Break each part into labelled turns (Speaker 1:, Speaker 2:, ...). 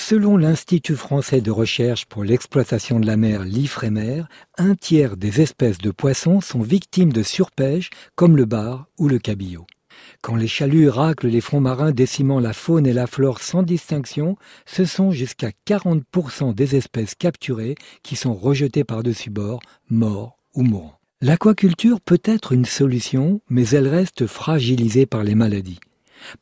Speaker 1: Selon l'Institut français de recherche pour l'exploitation de la mer, l'IFREMER, un tiers des espèces de poissons sont victimes de surpêche, comme le bar ou le cabillaud. Quand les chaluts raclent les fonds marins décimant la faune et la flore sans distinction, ce sont jusqu'à 40% des espèces capturées qui sont rejetées par-dessus bord, morts ou mourants. L'aquaculture peut être une solution, mais elle reste fragilisée par les maladies.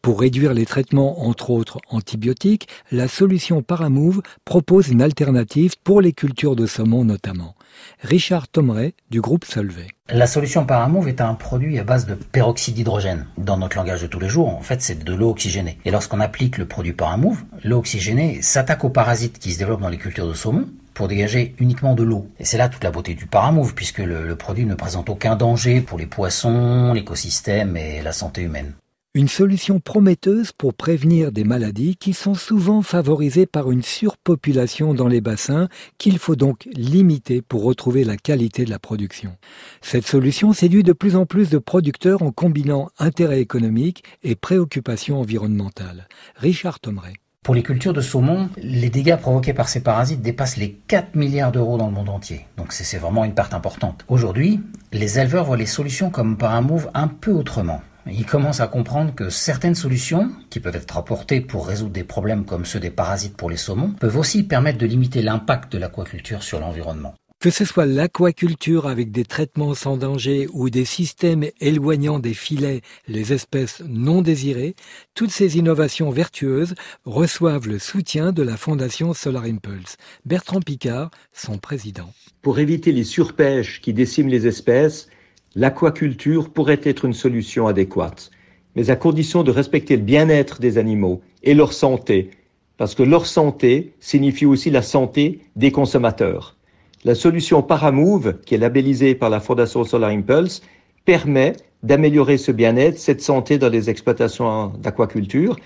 Speaker 1: Pour réduire les traitements, entre autres antibiotiques, la solution Paramove propose une alternative pour les cultures de saumon notamment. Richard Tomeret du groupe Solvay.
Speaker 2: La solution Paramove est un produit à base de peroxyde d'hydrogène. Dans notre langage de tous les jours, en fait, c'est de l'eau oxygénée. Et lorsqu'on applique le produit Paramove, l'eau oxygénée s'attaque aux parasites qui se développent dans les cultures de saumon pour dégager uniquement de l'eau. Et c'est là toute la beauté du Paramove, puisque le produit ne présente aucun danger pour les poissons, l'écosystème et la santé humaine.
Speaker 1: Une solution prometteuse pour prévenir des maladies qui sont souvent favorisées par une surpopulation dans les bassins qu'il faut donc limiter pour retrouver la qualité de la production. Cette solution séduit de plus en plus de producteurs en combinant intérêt économique et préoccupations environnementales. Richard Tomeret.
Speaker 2: Pour les cultures de saumon, les dégâts provoqués par ces parasites dépassent les 4 milliards d'euros dans le monde entier. Donc c'est vraiment une part importante. Aujourd'hui, les éleveurs voient les solutions comme Paramove un peu autrement. Ils commencent à comprendre que certaines solutions, qui peuvent être apportées pour résoudre des problèmes comme ceux des parasites pour les saumons, peuvent aussi permettre de limiter l'impact de l'aquaculture sur l'environnement.
Speaker 1: Que ce soit l'aquaculture avec des traitements sans danger ou des systèmes éloignant des filets les espèces non désirées, toutes ces innovations vertueuses reçoivent le soutien de la Fondation Solar Impulse. Bertrand Picard, son président.
Speaker 3: Pour éviter les surpêches qui déciment les espèces, l'aquaculture pourrait être une solution adéquate, mais à condition de respecter le bien-être des animaux et leur santé, parce que leur santé signifie aussi la santé des consommateurs. La solution Paramove, qui est labellisée par la Fondation Solar Impulse, permet d'améliorer ce bien-être, cette santé dans les exploitations d'aquaculture,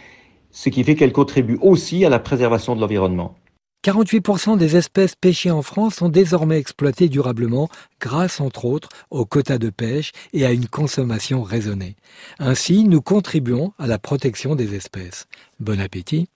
Speaker 3: ce qui fait qu'elle contribue aussi à la préservation de l'environnement.
Speaker 1: 48% des espèces pêchées en France sont désormais exploitées durablement grâce entre autres aux quotas de pêche et à une consommation raisonnée. Ainsi, nous contribuons à la protection des espèces. Bon appétit